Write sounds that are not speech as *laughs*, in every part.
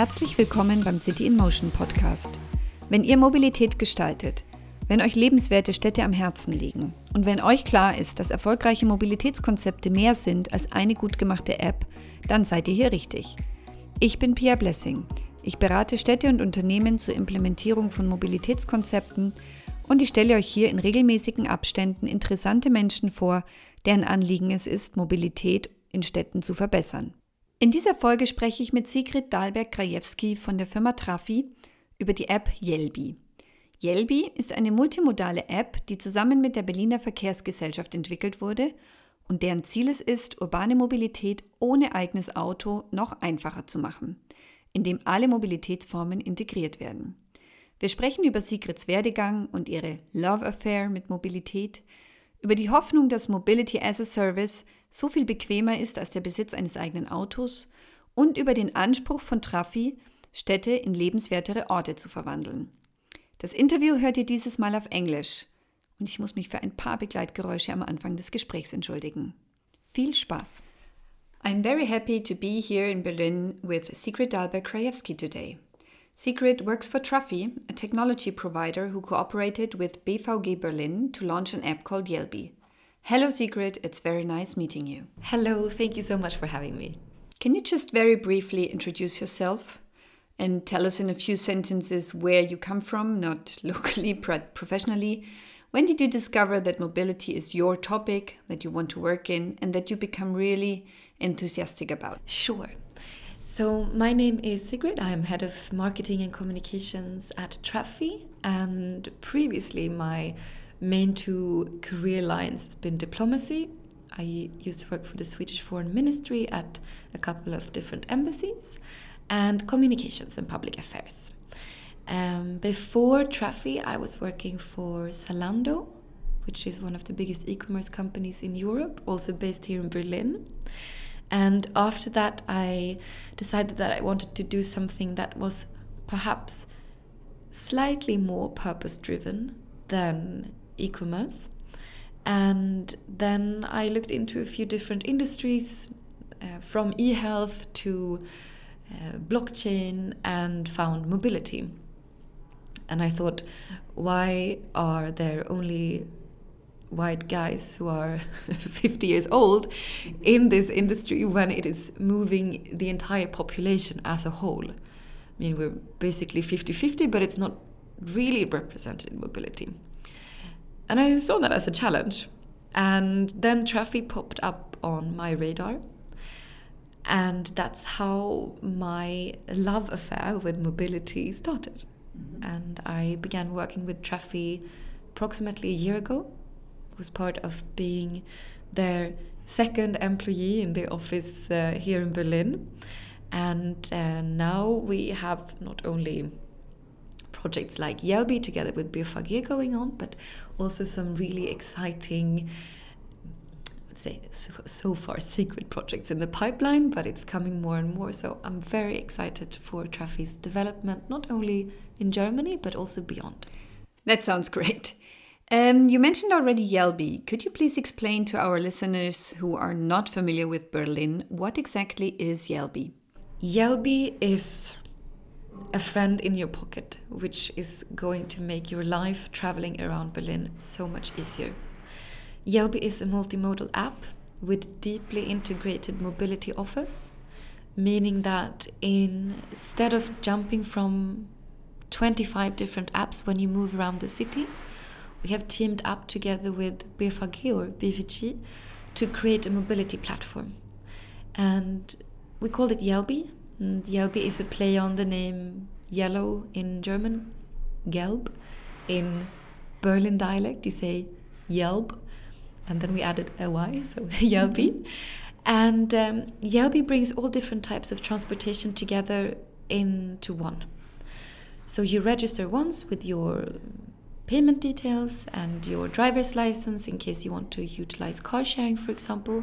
Herzlich willkommen beim City in Motion Podcast. Wenn ihr Mobilität gestaltet, wenn euch lebenswerte Städte am Herzen liegen und wenn euch klar ist, dass erfolgreiche Mobilitätskonzepte mehr sind als eine gut gemachte App, dann seid ihr hier richtig. Ich bin Pia Blessing. Ich berate Städte und Unternehmen zur Implementierung von Mobilitätskonzepten und ich stelle euch hier in regelmäßigen Abständen interessante Menschen vor, deren Anliegen es ist, Mobilität in Städten zu verbessern. In dieser Folge spreche ich mit Sigrid Dahlberg-Krajewski von der Firma Trafi über die App Yelbi. Yelbi ist eine multimodale App, die zusammen mit der Berliner Verkehrsgesellschaft entwickelt wurde und deren Ziel es ist, urbane Mobilität ohne eigenes Auto noch einfacher zu machen, indem alle Mobilitätsformen integriert werden. Wir sprechen über Sigrids Werdegang und ihre Love Affair mit Mobilität, über die Hoffnung, dass Mobility as a Service so viel bequemer ist als der Besitz eines eigenen Autos und über den Anspruch von Trafi, Städte in lebenswertere Orte zu verwandeln. Das Interview hört ihr dieses Mal auf Englisch und ich muss mich für ein paar Begleitgeräusche am Anfang des Gesprächs entschuldigen. Viel Spaß! I'm very happy to be here in Berlin with Sigrid Dahlberg-Krajewski today. Sigrid works for Trafi, a technology provider who cooperated with BVG Berlin to launch an app called Jelbi. Hello, Sigrid. It's very nice meeting you. Hello, thank you so much for having me. Can you just very briefly introduce yourself and tell us in a few sentences where you come from, not *laughs* locally, but professionally? When did you discover that mobility is your topic that you want to work in and that you become really enthusiastic about? Sure. So, my name is Sigrid. I'm head of marketing and communications at Trafi. And previously, my main two career lines has been diplomacy. I used to work for the Swedish Foreign Ministry at a couple of different embassies, and communications and public affairs. Um, before Trafi, I was working for Zalando, which is one of the biggest e commerce companies in Europe, also based here in Berlin. And after that, I decided that I wanted to do something that was perhaps slightly more purpose driven than e commerce. And then I looked into a few different industries uh, from e health to uh, blockchain and found mobility. And I thought, why are there only white guys who are *laughs* 50 years old in this industry when it is moving the entire population as a whole. I mean, we're basically 50 50, but it's not really represented in mobility. And I saw that as a challenge. And then Trafi popped up on my radar. And that's how my love affair with mobility started. Mm-hmm. And I began working with Trafi approximately a year ago was part of being their second employee in the office uh, here in Berlin. And uh, now we have not only projects like Jelbi together with BVG going on, but also some really exciting, let's say, so, so far secret projects in the pipeline, but it's coming more and more. So I'm very excited for Trafi's development, not only in Germany, but also beyond. That sounds great. Um, you mentioned already Jelbi. Could you please explain to our listeners who are not familiar with Berlin what exactly is Jelbi? Jelbi is a friend in your pocket, which is going to make your life traveling around Berlin so much easier. Jelbi is a multimodal app with deeply integrated mobility offers, meaning that instead of jumping from 25 different apps when you move around the city, we have teamed up together with BVG or BVG to create a mobility platform. And we called it Jelbi. And Jelbi is a play on the name yellow in German, Gelb. In Berlin dialect, you say Yelb. And then we added a Y, so *laughs* Jelbi. And um, Jelbi brings all different types of transportation together into one. So you register once with your payment details and your driver's license in case you want to utilize car sharing, for example.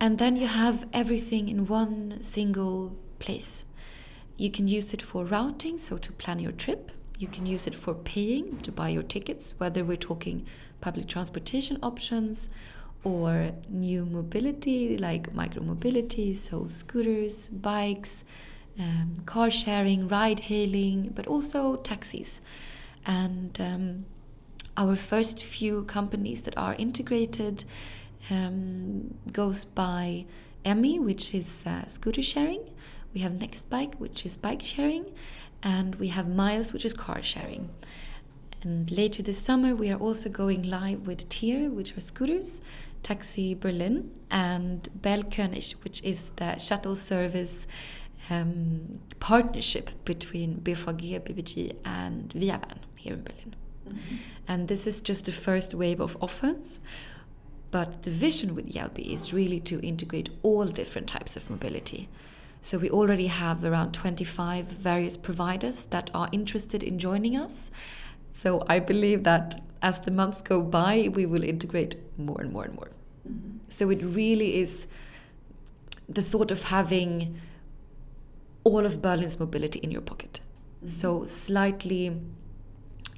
And then you have everything in one single place. You can use it for routing, so to plan your trip. You can use it for paying, to buy your tickets, whether we're talking public transportation options or new mobility like micro mobility, so scooters, bikes, um, car sharing, ride hailing, but also taxis. And um, our first few companies that are integrated um, goes by Emmy, which is uh, scooter sharing. We have Nextbike, which is bike sharing, and we have Miles, which is car sharing. And later this summer, we are also going live with Tier, which are scooters, Taxi Berlin, and BerlKönig, which is the shuttle service um, partnership between BVG, BVG, and ViaVan here in Berlin. Mm -hmm. And this is just the first wave of offers. But the vision with Jelbi is really to integrate all different types of mobility. So we already have around 25 various providers that are interested in joining us. So I believe that as the months go by, we will integrate more and more and more. Mm -hmm. So it really is the thought of having all of Berlin's mobility in your pocket. Mm -hmm. So slightly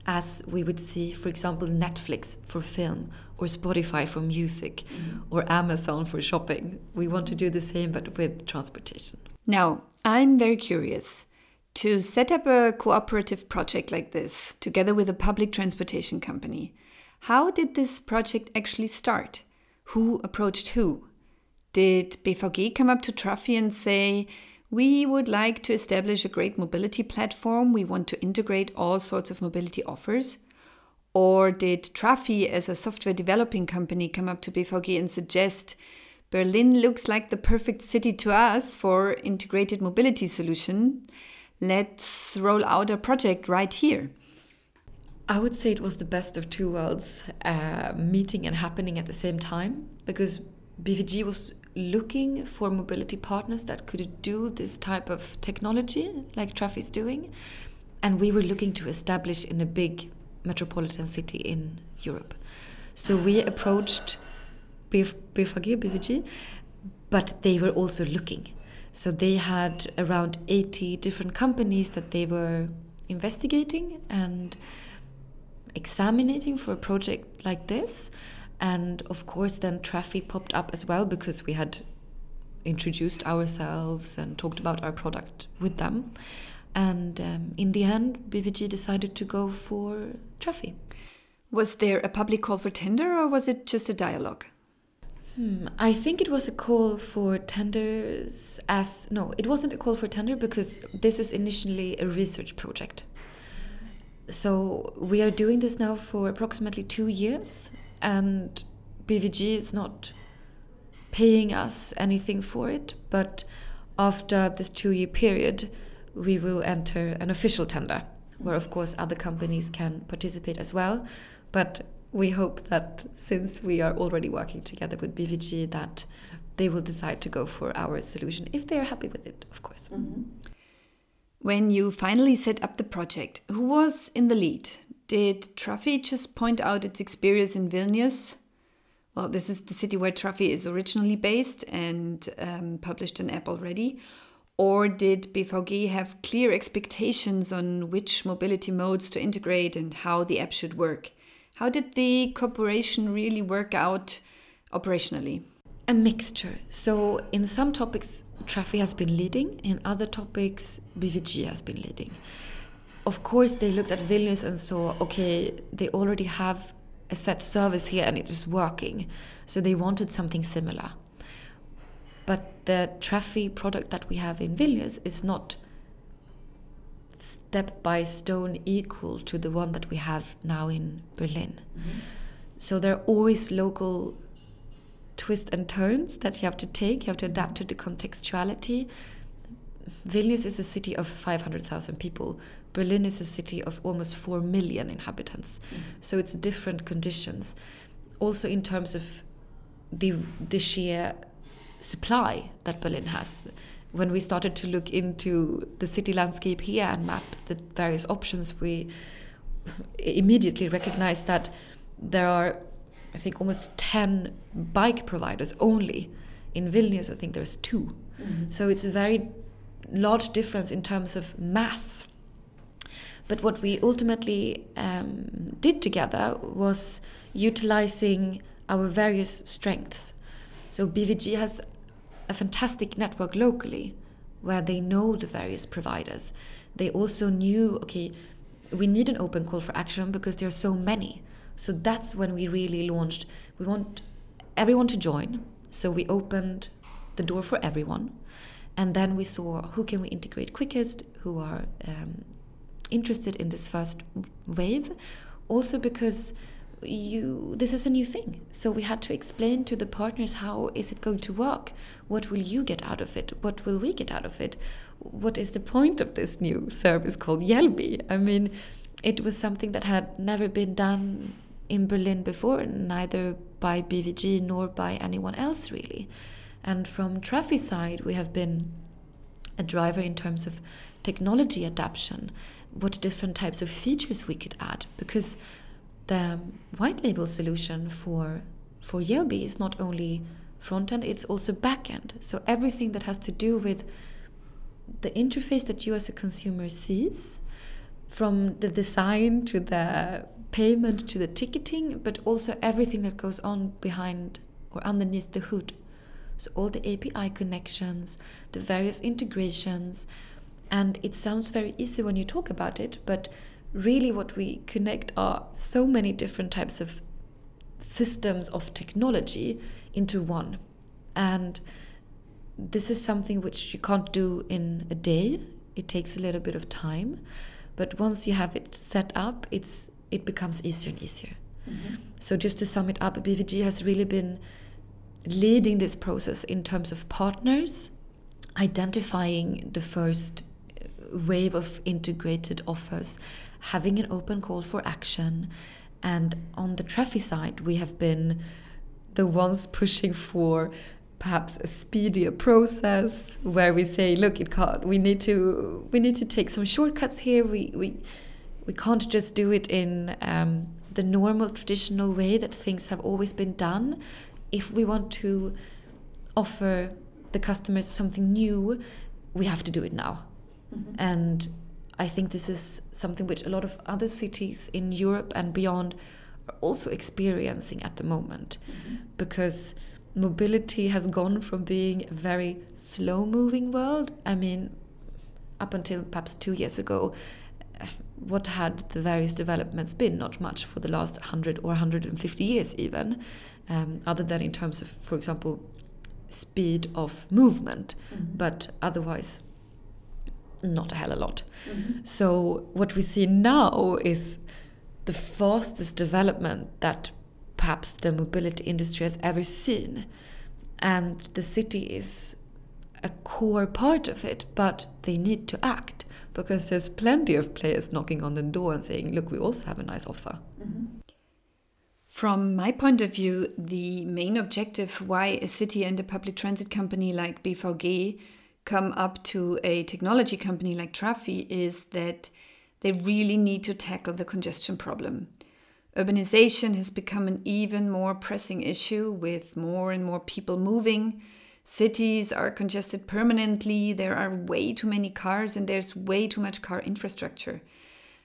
as we would see, for example, Netflix for film, or Spotify for music, mm or Amazon for shopping. We want to do the same, but with transportation. Now, I'm very curious. To set up a cooperative project like this, together with a public transportation company, how did this project actually start? Who approached who? Did BVG come up to Trafi and say, we would like to establish a great mobility platform. We want to integrate all sorts of mobility offers. Or did Trafi, as a software developing company, come up to BVG and suggest Berlin looks like the perfect city to us for integrated mobility solution? Let's roll out a project right here. I would say it was the best of two worlds uh, meeting and happening at the same time because BVG was looking for mobility partners that could do this type of technology like Trafi is doing. And we were looking to establish in a big metropolitan city in Europe. So we approached BVG, BVG, but they were also looking. So they had around 80 different companies that they were investigating and examining for a project like this. And of course, then Trafi popped up as well because we had introduced ourselves and talked about our product with them. And um, in the end, BVG decided to go for Trafi. Was there a public call for tender or was it just a dialogue? Hmm, I think it was a call for tenders as no, it wasn't a call for tender because this is initially a research project. So we are doing this now for approximately two years and BVG is not paying us anything for it, but after this two year period, we will enter an official tender where, of course, other companies can participate as well. But we hope that since we are already working together with BVG, that they will decide to go for our solution if they are happy with it, of course. Mm -hmm. When you finally set up the project, who was in the lead? Did Trafi just point out its experience in Vilnius? Well, this is the city where Trafi is originally based and um, published an app already. Or did BVG have clear expectations on which mobility modes to integrate and how the app should work? How did the cooperation really work out operationally? A mixture. So, in some topics, Trafi has been leading, in other topics, BVG has been leading of course they looked at Vilnius and saw, okay, they already have a set service here and it is working. So they wanted something similar. But the Trafi product that we have in Vilnius is not step by stone equal to the one that we have now in Berlin. Mm -hmm. So there are always local twists and turns that you have to take. You have to adapt to the contextuality. Vilnius is a city of 500,000 people. Berlin is a city of almost 4 million inhabitants. Mm. So it's different conditions. Also, in terms of the, the sheer supply that Berlin has. When we started to look into the city landscape here and map the various options, we immediately recognized that there are, I think, almost 10 bike providers only. In Vilnius, I think there's 2 mm -hmm. So it's a very large difference in terms of mass but what we ultimately um, did together was utilizing our various strengths. So BVG has a fantastic network locally, where they know the various providers. They also knew, okay, we need an open call for action because there are so many. So that's when we really launched. We want everyone to join. So we opened the door for everyone. And then we saw who can we integrate quickest, who are um, interested in this first wave. Also because you this is a new thing. So we had to explain to the partners how is it going to work? What will you get out of it? What will we get out of it? What is the point of this new service called Jelbi i mean it was something that had never been done in berlin before neither by bvg nor by anyone else really. And from Trafi side we have been a driver in terms of technology adaptation what different types of features we could add because the white label solution for for Jelbi is not only front end, it's also back end. So everything that has to do with the interface that you as a consumer sees, from the design to the payment to the ticketing, but also everything that goes on behind or underneath the hood. So all the API connections, the various integrations, and it sounds very easy when you talk about it, but really what we connect are so many different types of systems of technology into one. And this is something which you can't do in a day. It takes a little bit of time. But once you have it set up, it's it becomes easier and easier. Mm -hmm. So just to sum it up, BVG has really been leading this process in terms of partners, identifying the first wave of integrated offers having an open call for action. And on the Trafi side, we have been the ones *laughs* pushing for perhaps a speedier process where we say, look, it can't, we need to we need to take some shortcuts here. We we we can't just do it in um, the normal traditional way that things have always been done. If we want to offer the customers something new, we have to do it now. Mm -hmm. And I think this is something which a lot of other cities in Europe and beyond are also experiencing at the moment mm-hmm. because mobility has gone from being a very slow moving world. I mean, up until perhaps two years ago, what had the various developments been? Not much for the last 100 or 150 years, even, um, other than in terms of, for example, speed of movement, mm -hmm. but otherwise not a hell a lot. Mm -hmm. So what we see now is the fastest development that perhaps the mobility industry has ever seen. And the city is a core part of it, but they need to act because there's plenty of players knocking on the door and saying, look, we also have a nice offer. Mm -hmm. From my point of view, the main objective why a city and a public transit company like BVG come up to a technology company like Trafi is that they really need to tackle the congestion problem. Urbanization has become an even more pressing issue with more and more people moving. Cities are congested permanently, there are way too many cars, and there's way too much car infrastructure.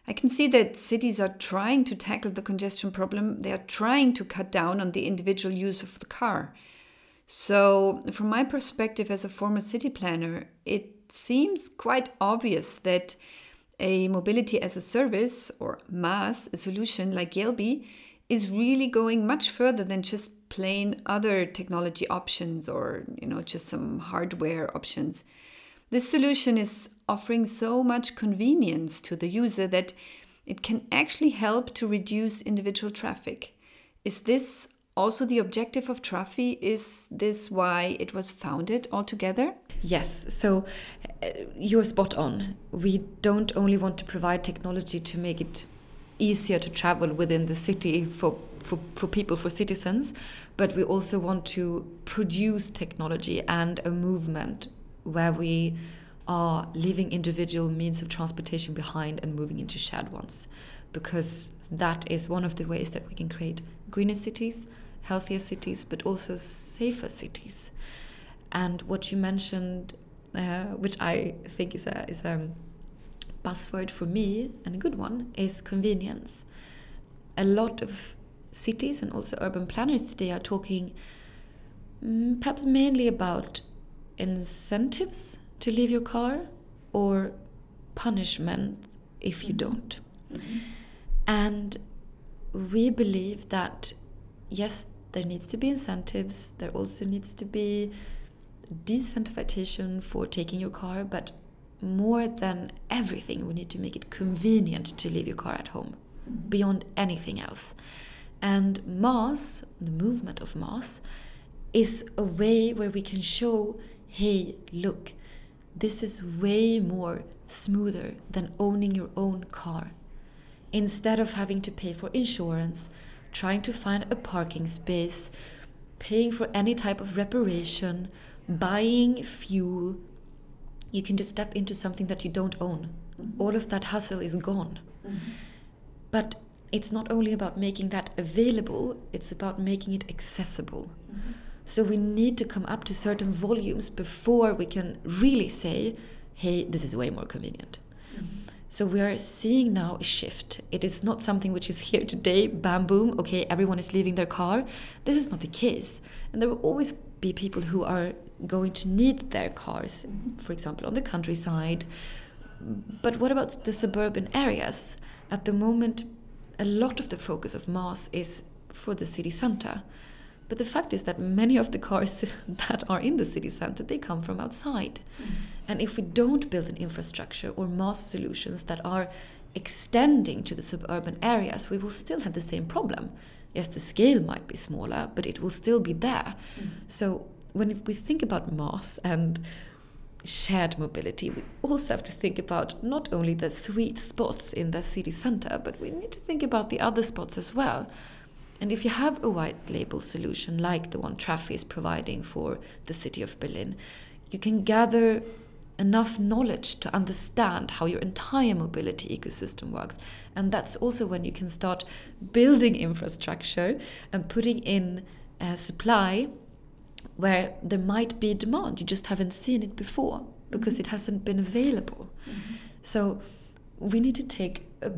I can see that cities are trying to tackle the congestion problem, they are trying to cut down on the individual use of the car. So, from my perspective as a former city planner, it seems quite obvious that a mobility as a service or MaaS solution like Jelbi is really going much further than just plain other technology options or you know just some hardware options. This solution is offering so much convenience to the user that it can actually help to reduce individual traffic. Is this also the objective of Trafi? Is this why it was founded altogether? Yes, so uh, you're spot on. We don't only want to provide technology to make it easier to travel within the city for, for, for people, for citizens, but we also want to produce technology and a movement where we are leaving individual means of transportation behind and moving into shared ones. Because that is one of the ways that we can create greener cities, healthier cities, but also safer cities. And what you mentioned, uh, which I think is a, is a buzzword for me and a good one, is convenience. A lot of cities and also urban planners today are talking um, perhaps mainly about incentives to leave your car or punishment if you don't. And we believe that, yes, there needs to be incentives, there also needs to be decentivization for taking your car, but more than everything, we need to make it convenient to leave your car at home beyond anything else. And MaaS, the movement of MaaS, is a way where we can show hey, look, this is way more smoother than owning your own car. Instead of having to pay for insurance, trying to find a parking space, paying for any type of reparation, buying fuel, you can just step into something that you don't own. All of that hustle is gone. Mm-hmm. But it's not only about making that available, it's about making it accessible. Mm-hmm. So we need to come up to certain volumes before we can really say, hey, this is way more convenient. So we are seeing now a shift. It is not something which is here today, bam, boom, okay, everyone is leaving their car. This is not the case. And there will always be people who are going to need their cars, for example, on the countryside. But what about the suburban areas? At the moment, a lot of the focus of MaaS is for the city center. But the fact is that many of the cars *laughs* that are in the city center, they come from outside. Mm. And if we don't build an infrastructure or MaaS solutions that are extending to the suburban areas, we will still have the same problem. Yes, the scale might be smaller, but it will still be there. Mm. So when we think about MaaS and shared mobility, we also have to think about not only the sweet spots in the city center, but we need to think about the other spots as well. And if you have a white label solution like the one Trafi is providing for the city of Berlin, you can gather enough knowledge to understand how your entire mobility ecosystem works. And that's also when you can start building infrastructure and putting in uh, supply where there might be demand. You just haven't seen it before because it hasn't been available. Mm -hmm. So we need to take a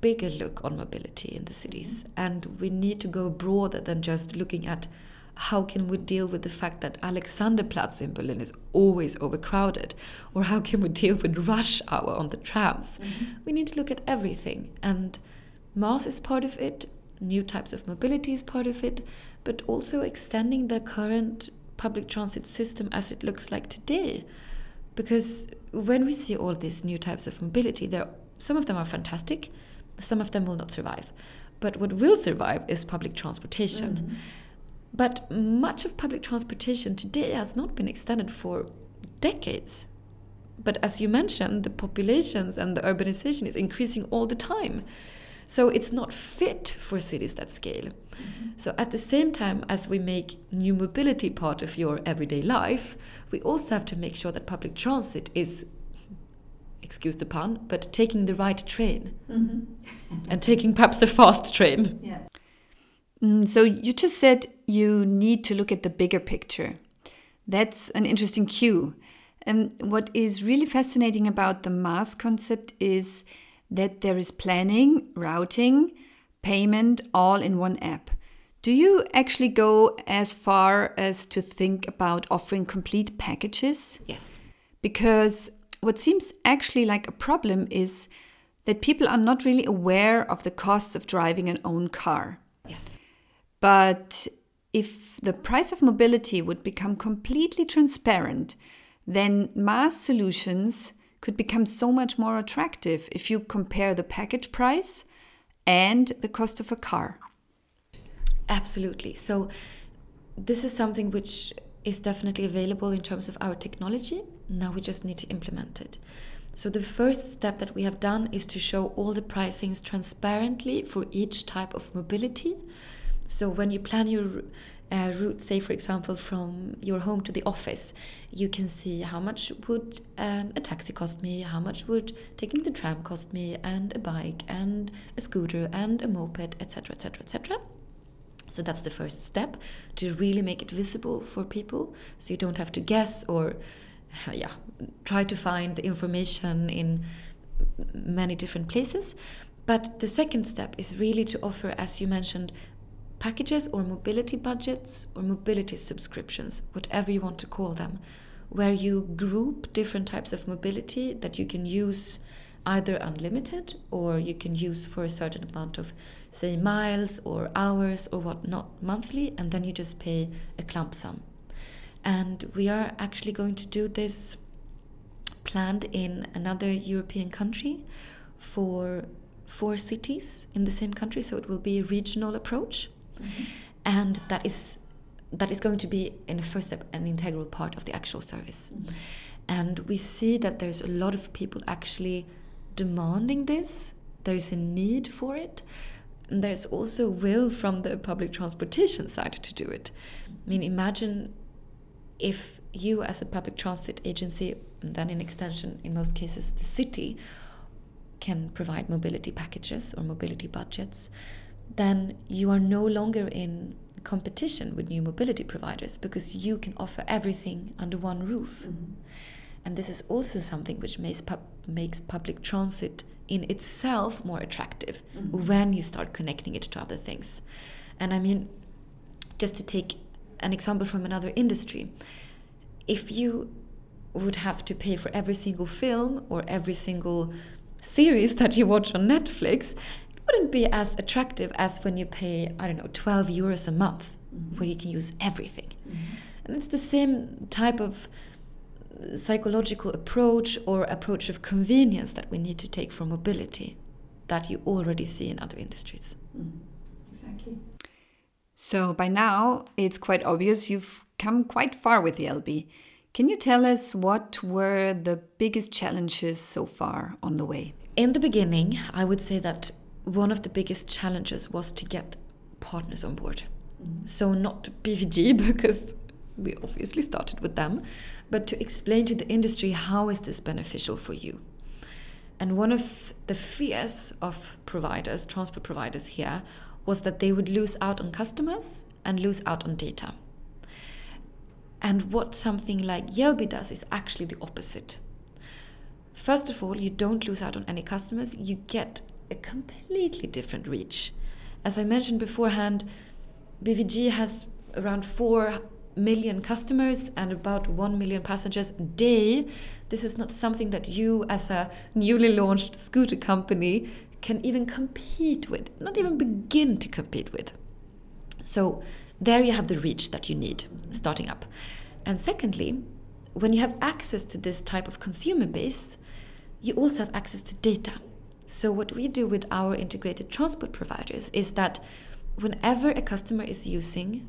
bigger look on mobility in the cities. And we need to go broader than just looking at how can we deal with the fact that Alexanderplatz in Berlin is always overcrowded? Or how can we deal with rush hour on the trams? Mm-hmm. We need to look at everything. And MaaS is part of it, new types of mobility is part of it, but also extending the current public transit system as it looks like today. Because when we see all these new types of mobility, there some of them are fantastic, some of them will not survive. But what will survive is public transportation. Mm -hmm. But much of public transportation today has not been extended for decades. But as you mentioned, the populations and the urbanization is increasing all the time. So it's not fit for cities that scale. Mm -hmm. So at the same time as we make new mobility part of your everyday life, we also have to make sure that public transit is excuse the pun, but taking the right train mm-hmm. and taking perhaps the fast train. Yeah. Mm, so you just said you need to look at the bigger picture. That's an interesting cue. And what is really fascinating about the MaaS concept is that there is planning, routing, payment all in one app. Do you actually go as far as to think about offering complete packages? Yes. Because what seems actually like a problem is that people are not really aware of the costs of driving an own car. Yes. But if the price of mobility would become completely transparent, then MaaS solutions could become so much more attractive if you compare the package price and the cost of a car. Absolutely. So, this is something which is definitely available in terms of our technology. Now we just need to implement it. So the first step that we have done is to show all the pricings transparently for each type of mobility. So when you plan your uh, route, say for example from your home to the office, you can see how much would um, a taxi cost me, how much would taking the tram cost me, and a bike, and a scooter, and a moped, etc., etc., etc. So that's the first step to really make it visible for people so you don't have to guess or *laughs* yeah, try to find the information in many different places. But the second step is really to offer, as you mentioned, packages or mobility budgets or mobility subscriptions, whatever you want to call them, where you group different types of mobility that you can use either unlimited or you can use for a certain amount of say miles or hours or whatnot monthly and then you just pay a clump sum and we are actually going to do this planned in another european country for four cities in the same country so it will be a regional approach. And that is that is going to be in the first step an integral part of the actual service and we see that there's a lot of people actually demanding this. There's a need for it. And there's also will from the public transportation side to do it. I mean, imagine if you, as a public transit agency, and then in extension, in most cases, the city, can provide mobility packages or mobility budgets, then you are no longer in competition with new mobility providers because you can offer everything under one roof. Mm -hmm. And this is also something which makes, makes public transit in itself more attractive mm -hmm. when you start connecting it to other things. And I mean, just to take an example from another industry, if you would have to pay for every single film or every single series *laughs* that you watch on Netflix, wouldn't be as attractive as when you pay, I don't know, 12 euros a month, mm -hmm. where you can use everything. Mm -hmm. And it's the same type of psychological approach or approach of convenience that we need to take for mobility that you already see in other industries. Mm. Exactly. So by now, it's quite obvious you've come quite far with the Jelbi. Can you tell us what were the biggest challenges so far on the way? In the beginning, I would say that one of the biggest challenges was to get partners on board. Mm. So, not BVG, *laughs* because we obviously started with them, but to explain to the industry how is this beneficial for you. And one of the fears of providers, transport providers here, was that they would lose out on customers and lose out on data. And what something like Jelbi does is actually the opposite. First of all, you don't lose out on any customers, you get a completely different reach. As I mentioned beforehand, BVG has around 4 million customers and about 1 million passengers a day, this is not something that you, as a newly launched scooter company, can even compete with, not even begin to compete with. So, there you have the reach that you need starting up. And secondly, when you have access to this type of consumer base, you also have access to data. So, what we do with our integrated transport providers is that whenever a customer is using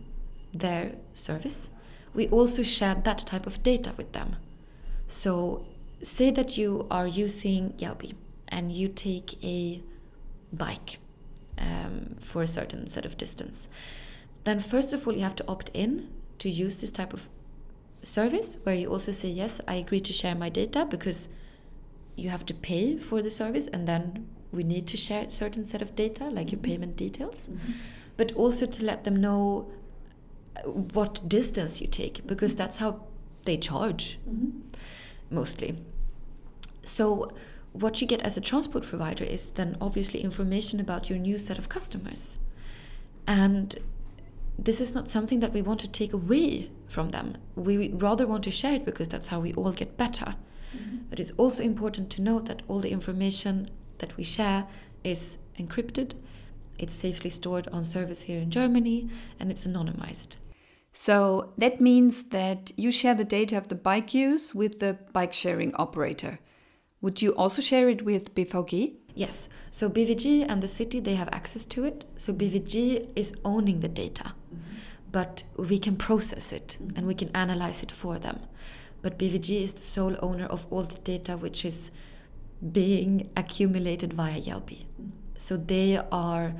their service, we also share that type of data with them. So, say that you are using Jelbi and you take a bike um, for a certain set of distance. Then, first of all, you have to opt in to use this type of service where you also say, Yes, I agree to share my data because you have to pay for the service and then we need to share a certain set of data, like your mm-hmm. payment details. Mm -hmm. But also to let them know what distance you take because that's how they charge mm-hmm. mostly. So, what you get as a transport provider is then obviously information about your new set of customers. And this is not something that we want to take away from them. We rather want to share it because that's how we all get better. But it's also important to note that all the information that we share is encrypted, it's safely stored on servers here in Germany, and it's anonymized. So that means that you share the data of the bike use with the bike sharing operator. Would you also share it with BVG? Yes. So BVG and the city they have access to it. So BVG is owning the data. Mm -hmm. But we can process it mm -hmm. and we can analyze it for them. But BVG is the sole owner of all the data which is being accumulated via -hmm. So they are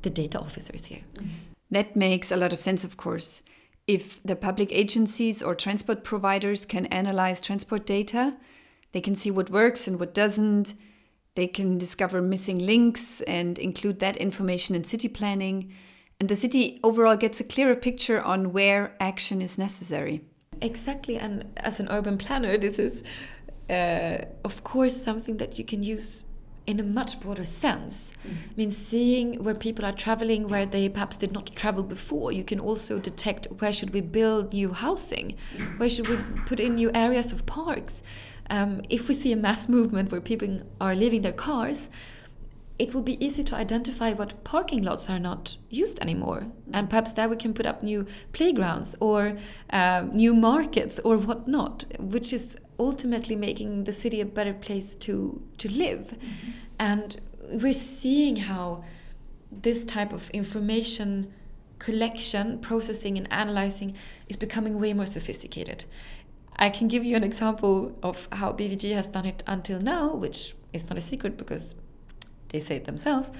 the data officers here. Mm-hmm. That makes a lot of sense, of course. If the public agencies or transport providers can analyze transport data, they can see what works and what doesn't. They can discover missing links and include that information in city planning. And the city overall gets a clearer picture on where action is necessary. Exactly. And as an urban planner, this is, uh, of course, something that you can use in a much broader sense. Mm. I mean, seeing where people are traveling, where they perhaps did not travel before, you can also detect where should we build new housing, where should we put in new areas of parks. Um, if we see a mass movement where people are leaving their cars, it will be easy to identify what parking lots are not used anymore. And perhaps there we can put up new playgrounds or uh, new markets or whatnot, which is ultimately making the city a better place to, to live. Mm -hmm. And we're seeing how this type of information collection, processing, and analyzing is becoming way more sophisticated. I can give you an example of how BVG has done it until now, which is not a secret because they say it themselves,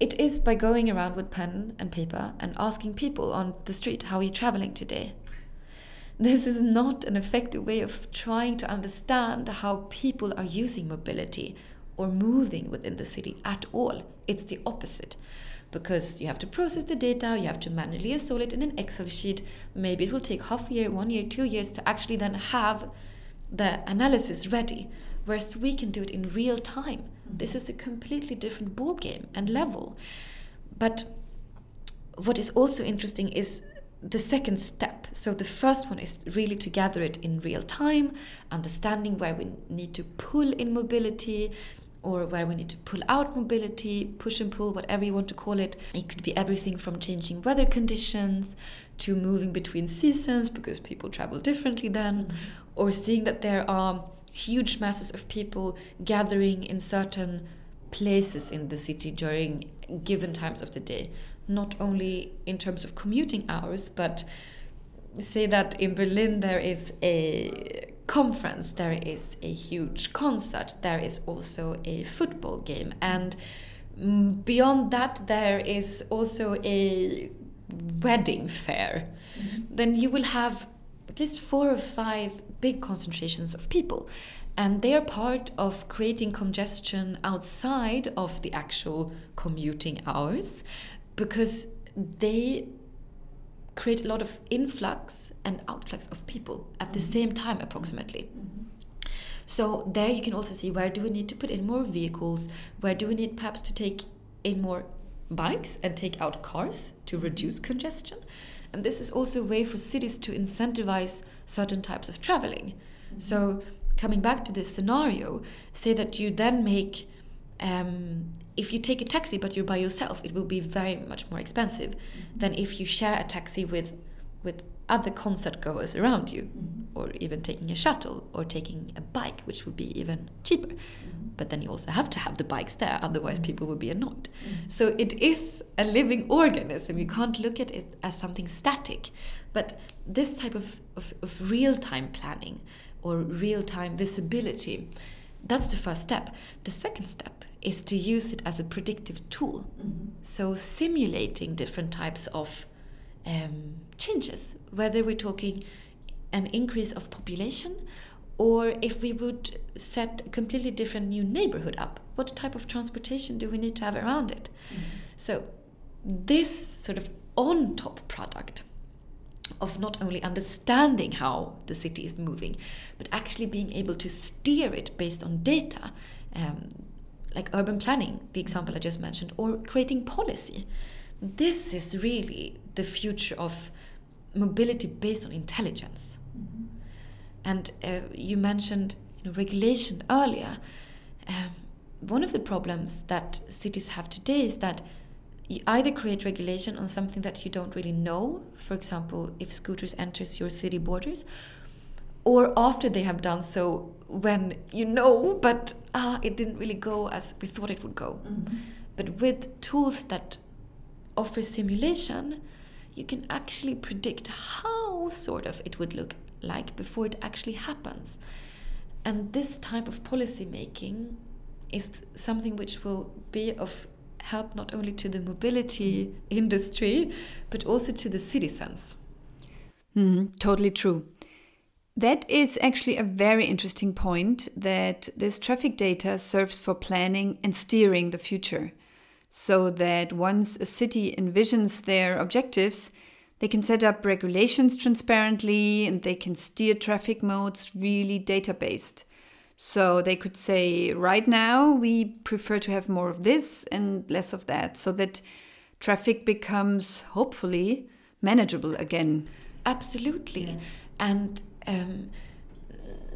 it is by going around with pen and paper and asking people on the street, How are you traveling today? This is not an effective way of trying to understand how people are using mobility or moving within the city at all. It's the opposite. Because you have to process the data, you have to manually install it in an Excel sheet. Maybe it will take half a year, one year, two years to actually then have the analysis ready. Whereas we can do it in real time this is a completely different ball game and level. But what is also interesting is the second step. So the first one is really to gather it in real time, understanding where we need to pull in mobility or where we need to pull out mobility, push and pull, whatever you want to call it. It could be everything from changing weather conditions to moving between seasons because people travel differently then, mm-hmm. or seeing that there are huge masses of people gathering in certain places in the city during given times of the day, not only in terms of commuting hours, but say that in Berlin there is a conference, there is a huge concert, there is also a football game, and beyond that, there is also a wedding fair. Mm -hmm. Then you will have at least four or five big concentrations of people. And they are part of creating congestion outside of the actual commuting hours because they create a lot of influx and outflux of people at the same time, approximately. So, there you can also see where do we need to put in more vehicles, where do we need perhaps to take in more bikes and take out cars to reduce congestion. And this is also a way for cities to incentivize certain types of traveling. Mm -hmm. So, coming back to this scenario, say that you then make, um, if you take a taxi but you're by yourself, it will be very much more expensive mm -hmm. than if you share a taxi with, with other concert goers around you, mm -hmm. or even taking a shuttle or taking a bike, which would be even cheaper. Mm -hmm. But then you also have to have the bikes there, otherwise mm-hmm. people will be annoyed. Mm-hmm. So it is a living organism. You can't look at it as something static. But this type of, of, of real time planning or real time visibility, that's the first step. The second step is to use it as a predictive tool. Mm -hmm. So simulating different types of um, changes, whether we're talking an increase of population or if we would set a completely different new neighborhood up, what type of transportation do we need to have around it? Mm. So, this sort of on top product of not only understanding how the city is moving, but actually being able to steer it based on data, um, like urban planning, the example I just mentioned, or creating policy. This is really the future of mobility based on intelligence. Mm-hmm. And uh, you mentioned you know, regulation earlier. Um, one of the problems that cities have today is that you either create regulation on something that you don't really know, for example, if scooters enters your city borders, or after they have done so when you know, but ah, it didn't really go as we thought it would go. Mm -hmm. But with tools that offer simulation, you can actually predict how sort of it would look like before it actually happens. And this type of policy making is something which will be of help not only to the mobility *laughs* industry, but also to the citizens. Mm, totally true. That is actually a very interesting point that this traffic data serves for planning and steering the future. So that once a city envisions their objectives, they can set up regulations transparently and they can steer traffic modes really data based. So they could say, right now, we prefer to have more of this and less of that, so that traffic becomes hopefully manageable again. Absolutely. Yeah. And um,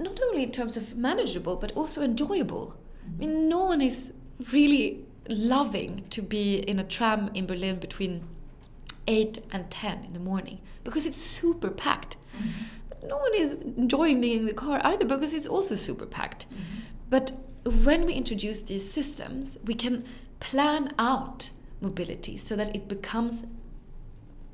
not only in terms of manageable, but also enjoyable. I mean, no one is really loving to be in a tram in Berlin between 8 and 10 in the morning because it's super packed. Mm-hmm. But no one is enjoying being in the car either because it's also super packed. Mm-hmm. But when we introduce these systems, we can plan out mobility so that it becomes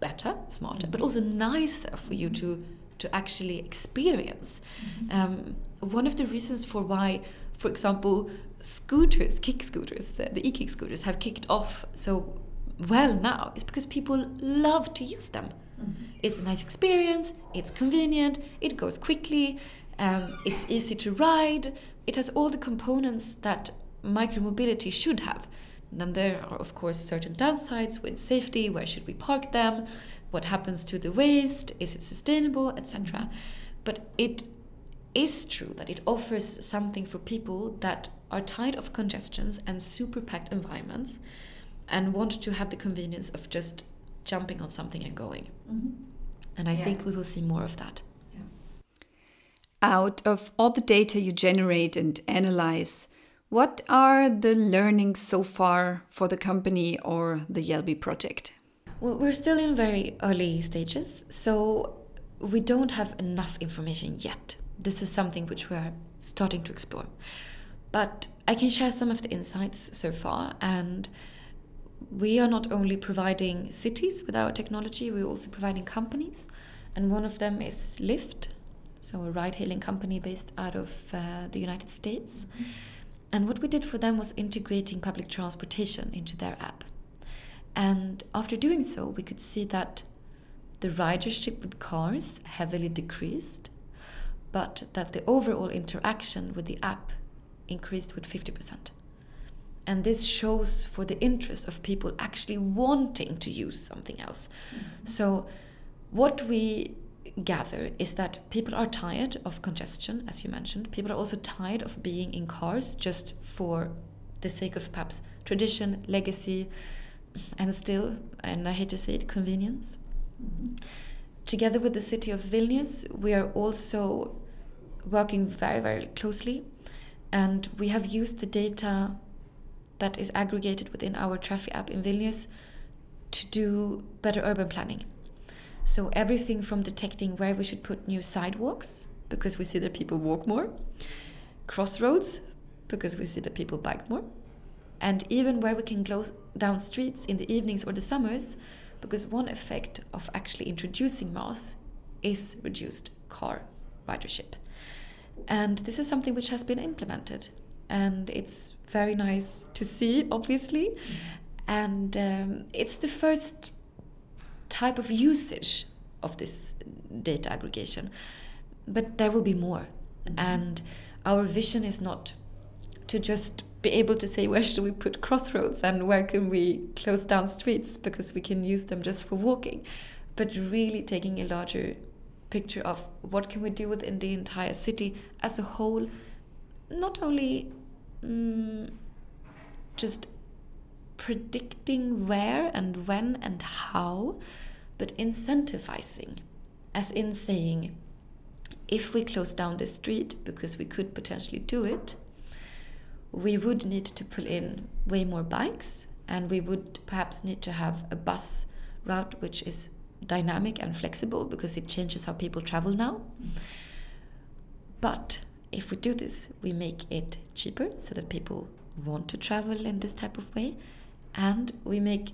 better, smarter, but also nicer for you to to actually experience. Mm-hmm. Um, one of the reasons for why, for example, scooters, kick scooters, uh, the e-kick scooters have kicked off so well now is because people love to use them. Mm-hmm. It's a nice experience, it's convenient, it goes quickly, um, it's easy to ride, it has all the components that micromobility should have. then there are, of course, certain downsides with safety where should we park them? What happens to the waste? Is it sustainable, etc.? But it is true that it offers something for people that are tired of congestions and super packed environments and want to have the convenience of just jumping on something and going. Mm-hmm. And I yeah. think we will see more of that. Yeah. Out of all the data you generate and analyze, what are the learnings so far for the company or the Jelbi project? Well, we're still in very early stages, so we don't have enough information yet. This is something which we're starting to explore. But I can share some of the insights so far, and we are not only providing cities with our technology, we're also providing companies, and one of them is Lyft, so a ride hailing company based out of uh, the United States. Mm-hmm. And what we did for them was integrating public transportation into their app. And after doing so, we could see that the ridership with cars heavily decreased, but that the overall interaction with the app increased with 50%. And this shows for the interest of people actually wanting to use something else. Mm-hmm. So, what we gather is that people are tired of congestion, as you mentioned. People are also tired of being in cars just for the sake of perhaps tradition, legacy, and still, and I hate to say it, convenience. Mm-hmm. Together with the city of Vilnius, we are also working very, very closely, and we have used the data that is aggregated within our Trafi app in Vilnius to do better urban planning. So, everything from detecting where we should put new sidewalks, because we see that people walk more, crossroads, because we see that people bike more, and even where we can close down streets in the evenings or the summers, because one effect of actually introducing MaaS is reduced car ridership. And this is something which has been implemented, and it's very nice to see, obviously. And um, it's the first type of usage of this data aggregation, but there will be more. Mm-hmm. And our vision is not to just be able to say where should we put crossroads and where can we close down streets because we can use them just for walking but really taking a larger picture of what can we do within the entire city as a whole not only um, just predicting where and when and how but incentivizing as in saying if we close down the street because we could potentially do it we would need to pull in way more bikes and we would perhaps need to have a bus route which is dynamic and flexible because it changes how people travel now. But if we do this, we make it cheaper so that people want to travel in this type of way, and we make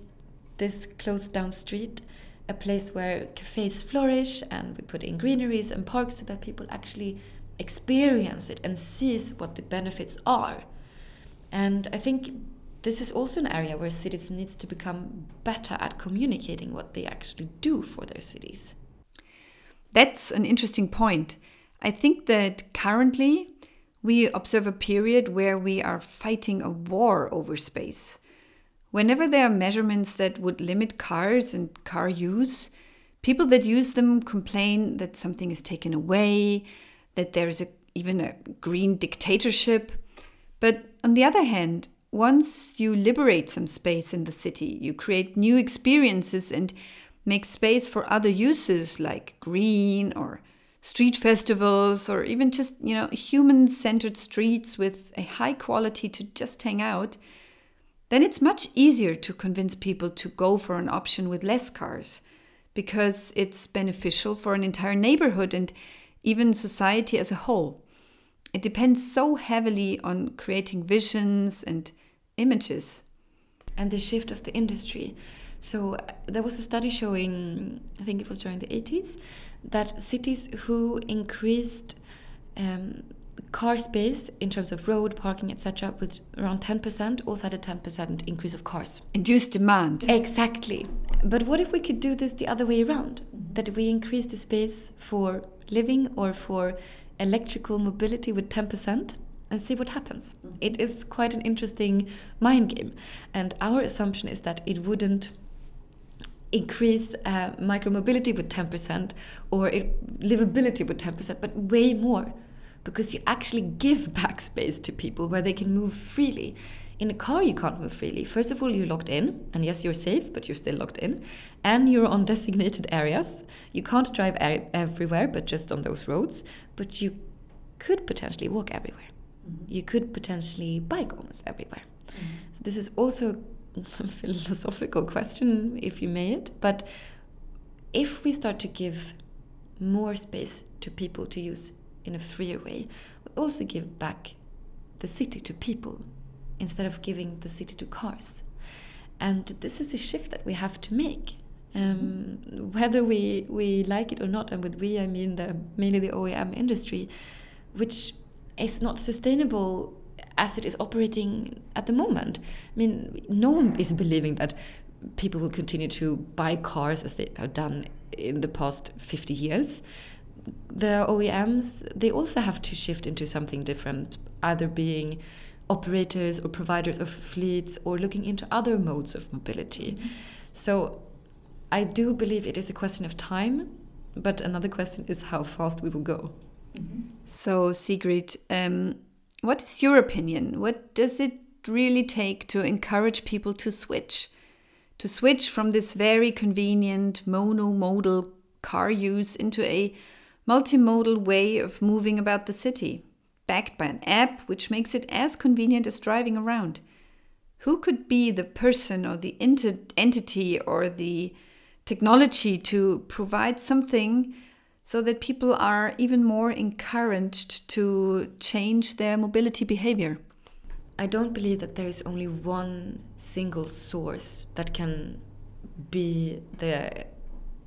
this closed down street a place where cafes flourish and we put in greeneries and parks so that people actually experience it and sees what the benefits are and I think this is also an area where cities needs to become better at communicating what they actually do for their cities. That's an interesting point. I think that currently we observe a period where we are fighting a war over space. Whenever there are measurements that would limit cars and car use, people that use them complain that something is taken away, that there's a even a green dictatorship. But on the other hand, once you liberate some space in the city, you create new experiences and make space for other uses like green or street festivals or even just, you know, human centered streets with a high quality to just hang out, then it's much easier to convince people to go for an option with less cars because it's beneficial for an entire neighborhood and even society as a whole. It depends so heavily on creating visions and images. And the shift of the industry. So uh, there was a study showing, I think it was during the 80s, that cities who increased um, car space in terms of road parking etc with around 10% also had a 10% increase of cars. Induced demand. Exactly. But what if we could do this the other way around? That we increase the space for living or for electrical mobility with 10% and see what happens. It is quite an interesting mind game. And our assumption is that it wouldn't increase uh, micromobility with 10% or it, livability with 10%, but way more because you actually give back space to people where they can move freely. In a car, you can't move freely. First of all, you're locked in, and yes, you're safe, but you're still locked in. And you're on designated areas. You can't drive everywhere, but just on those roads. But you could potentially walk everywhere. You could potentially bike almost everywhere. Mm-hmm. So this is also a *laughs* philosophical question, if you may it. But if we start to give more space to people to use in a freer way, we also give back the city to people instead of giving the city to cars. And this is a shift that we have to make. Um, whether we, we like it or not, and with we I mean the, mainly the OEM industry, which is not sustainable as it is operating at the moment. I mean, no one is believing that people will continue to buy cars as they have done in the past 50 years. The OEMs, they also have to shift into something different, either being operators or providers of fleets or looking into other modes of mobility. Mm -hmm. So I do believe it is a question of time, but another question is how fast we will go. So, Sigrid, um, what is your opinion? What does it really take to encourage people to switch? To switch from this very convenient monomodal car use into a multimodal way of moving about the city? backed by an app which makes it as convenient as driving around. Who could be the person or the entity or the technology to provide something so that people are even more encouraged to change their mobility behavior? I don't believe that there is only one single source that can be the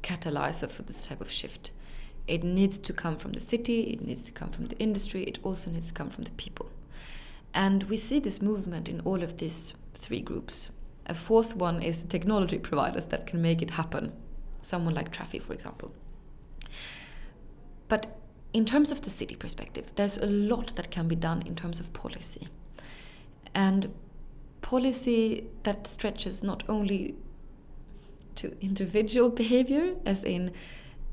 catalyzer for this type of shift. It needs to come from the city, it needs to come from the industry, it also needs to come from the people. And we see this movement in all of these three groups. A fourth one is the technology providers that can make it happen, someone like Trafi, for example. But in terms of the city perspective, there's a lot that can be done in terms of policy. And policy that stretches not only to individual *laughs* behavior, as in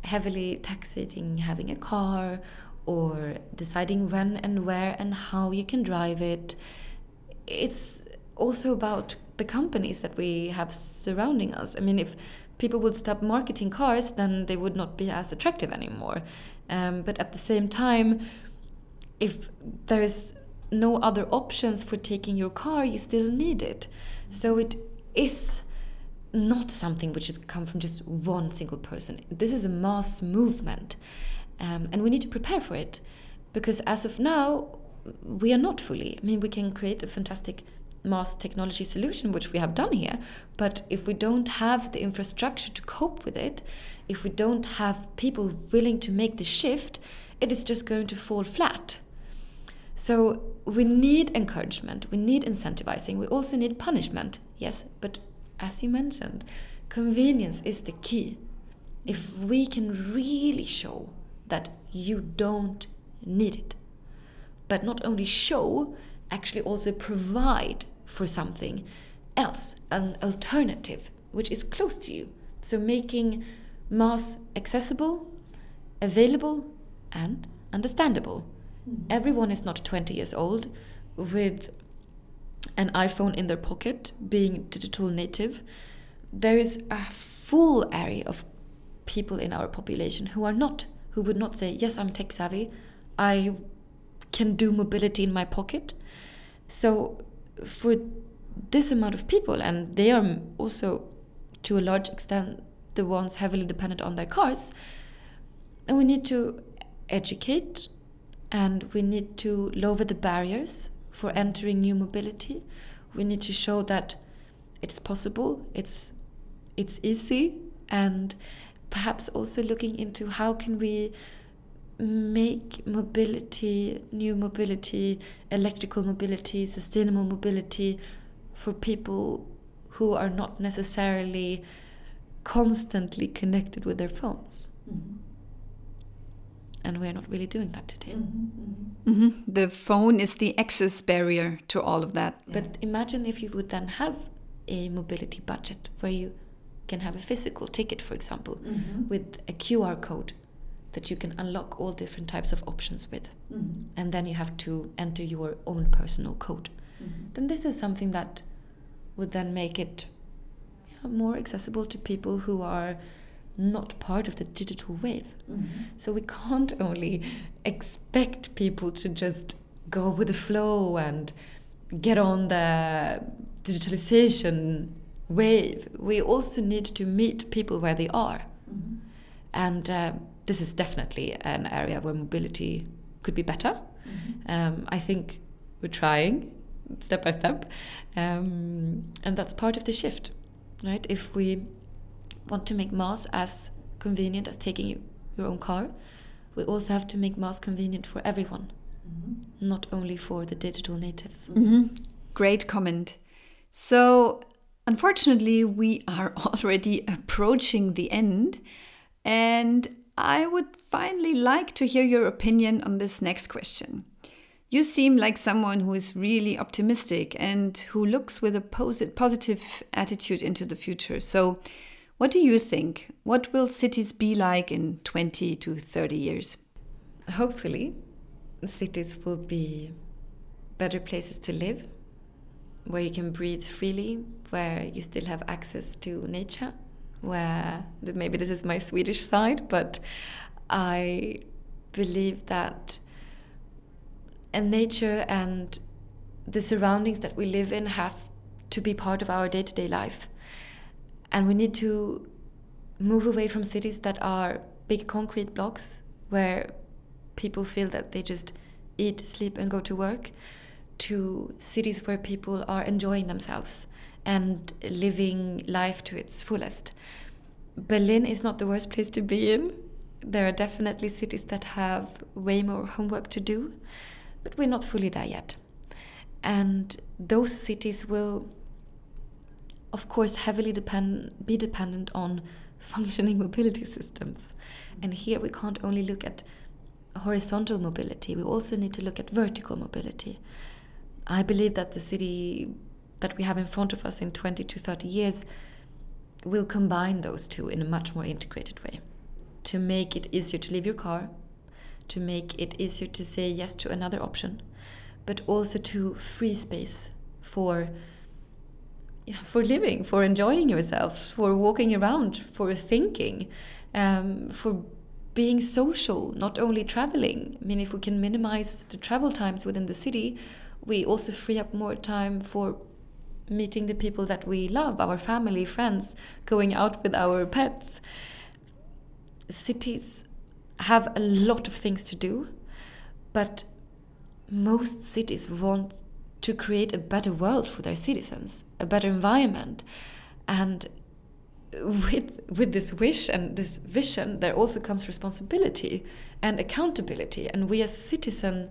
heavily taxing having a car or deciding when and where and how you can drive it. It's also about the companies that we have surrounding us. I mean, if people would stop marketing cars, then they would not be as attractive anymore. Um, but at the same time, if there is no other options for taking your car, you still need it. So it is not something which has come from just one single person. This is a mass movement, um, and we need to prepare for it because as of now, we are not fully. I mean, we can create a fantastic MaaS technology solution, which we have done here, but if we don't have the infrastructure to cope with it, if we don't have people willing to make the shift, it is just going to fall flat. So we need encouragement, we need incentivizing, we also need punishment, yes, but as you mentioned, convenience is the key. If we can really show that you don't need it, but not only show, actually also provide for something else, an alternative which is close to you. So making MaaS accessible, available, and understandable. Mm-hmm. Everyone is not 20 years old with an iPhone in their pocket, being digital native. There is a full area of people in our population who are not, who would not say, Yes, I'm tech savvy. I can do mobility in my pocket. So, for this amount of people, and they are also to a large extent the ones heavily dependent on their cars, and we need to educate and we need to lower the barriers for entering new mobility. We need to show that it's possible, it's it's easy, and perhaps also looking into how can we make mobility, new mobility, electrical mobility, sustainable mobility for people who are not necessarily constantly connected with their phones. Mm-hmm. And we're not really doing that today. Mm-hmm, mm-hmm. mm-hmm. The phone is the access barrier to all of that. Yeah. But imagine if you would then have a mobility budget where you can have a physical ticket, for example, mm-hmm. with a QR code that you can unlock all different types of options with. Mm-hmm. And then you have to enter your own personal code. Then this is something that would then make it more accessible to people who are not part of the digital wave. Mm-hmm. So we can't only expect people to just go with the flow and get on the digitalization wave. We also need to meet people where they are. Mm-hmm. And uh, this is definitely an area where mobility could be better. Mm-hmm. Um, I think we're trying step by step. Um, and that's part of the shift right? If we want to make MaaS as convenient as taking your own car, we also have to make MaaS convenient for everyone, mm-hmm. not only for the digital natives. Mm-hmm. Great comment. So, unfortunately, we are *laughs* already approaching the end, and I would finally like to hear your opinion on this next question. You seem like someone who is really optimistic and who looks with a positive attitude into the future. So, what do you think? What will cities be like in 20 to 30 years? Hopefully, cities will be better places to live, where you can breathe freely, where you still have access to nature, where maybe this is my Swedish side, but I believe that and nature and the surroundings that we live in have to be part of our day to day life. And we need to move away from cities that are big concrete blocks where people feel that they just eat, sleep, and go to work to cities where people are enjoying themselves and living life to its fullest. Berlin is not the worst place to be in. There are definitely cities that have way more homework to do but we're not fully there yet. And those cities will, of course, heavily depend, be dependent on *laughs* functioning mobility systems. And here we can't only look at horizontal mobility, we also need to look at vertical mobility. I believe that the city that we have in front of us in 20 to 30 years will combine those two in a much more integrated way to make it easier to leave your car, to make it easier to say yes to another option, but also to free space for for living, for enjoying yourself, for walking around, for thinking, um, for being social, not only traveling. I mean, if we can minimize the travel times within the city, we also free up more time for meeting the people that we love, our family, friends, going out with our pets. Cities have a lot of things to do, but most cities want to create a better world for their citizens, a better environment. And with with this wish and this vision, there also comes responsibility and accountability. And we as citizens,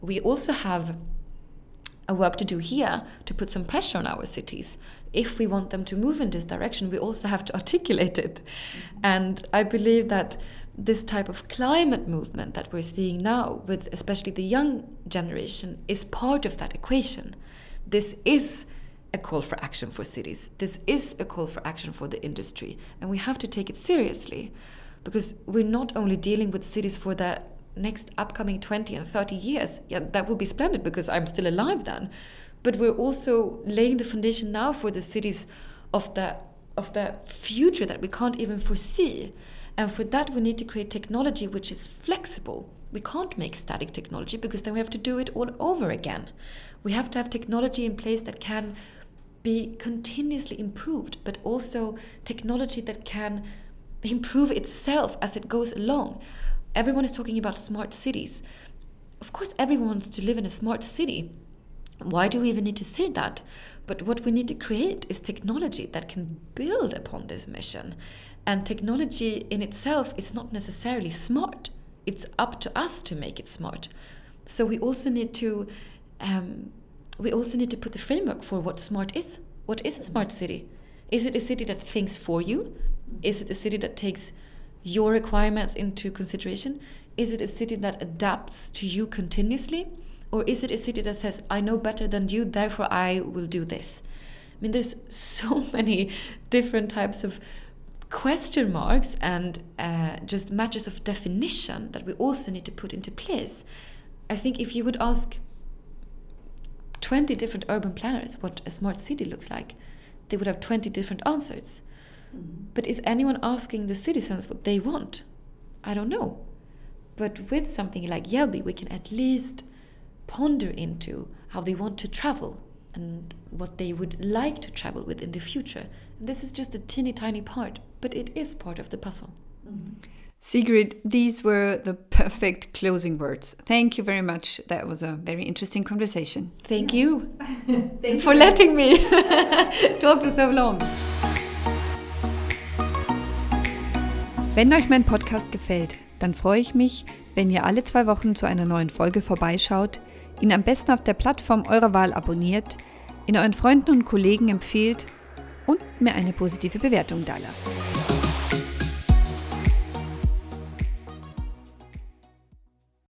we also have a work to do here to put some pressure on our cities. If we want them to move in this direction, we also have to *laughs* articulate it. And I believe that this type of climate movement that we're seeing now, with especially the young generation, is part of that equation. This is a call for action for cities. This is a call for action for the industry. And we have to take it seriously because we're not only dealing with cities for the next upcoming 20 and 30 years, yeah, that will be splendid because I'm still alive then. But we're also laying the foundation now for the cities of the of the future that we can't even foresee. And for that, we need to create technology which is flexible. We can't make static technology because then we have to do it all over again. We have to have technology in place that can be continuously improved, but also technology that can *laughs* improve itself as it goes along. Everyone is talking about smart cities. Of course, everyone wants to live in a smart city. Why do we even need to say that? But what we need to create is technology that can build upon this mission. And technology in itself is not necessarily smart. It's up to us to make it smart. So we also need to um, we also need to put the framework for what smart is. What is a smart city? Is it a city that thinks for you? Is it a city that takes your requirements into consideration? Is it a city that adapts to you continuously? Or is it a city that says, I know better than you, therefore I will do this? I mean, there's *laughs* so many different types of question marks and uh, just matters of definition that we also need to put into place. I think if you would ask 20 different urban planners what a smart city looks like, they would have 20 different answers. Mm-hmm. But is anyone asking the citizens what they want? I don't know. But with something like Jelbi, we can at least ponder into how they want to travel and what they would like to travel with in the future. And this is just a teeny tiny part, but it is part of the puzzle. Mm-hmm. Sigrid, these were the perfect closing words. Thank you very much. That was a very interesting conversation. Thank you *laughs* Thank for you. letting me *laughs* talk for so long. Wenn euch mein Podcast gefällt, dann freue ich mich, wenn ihr alle zwei Wochen zu einer neuen Folge vorbeischaut, ihn am besten auf der Plattform eurer Wahl abonniert, ihn euren Freunden und Kollegen empfehlt und mir eine positive Bewertung dalasst.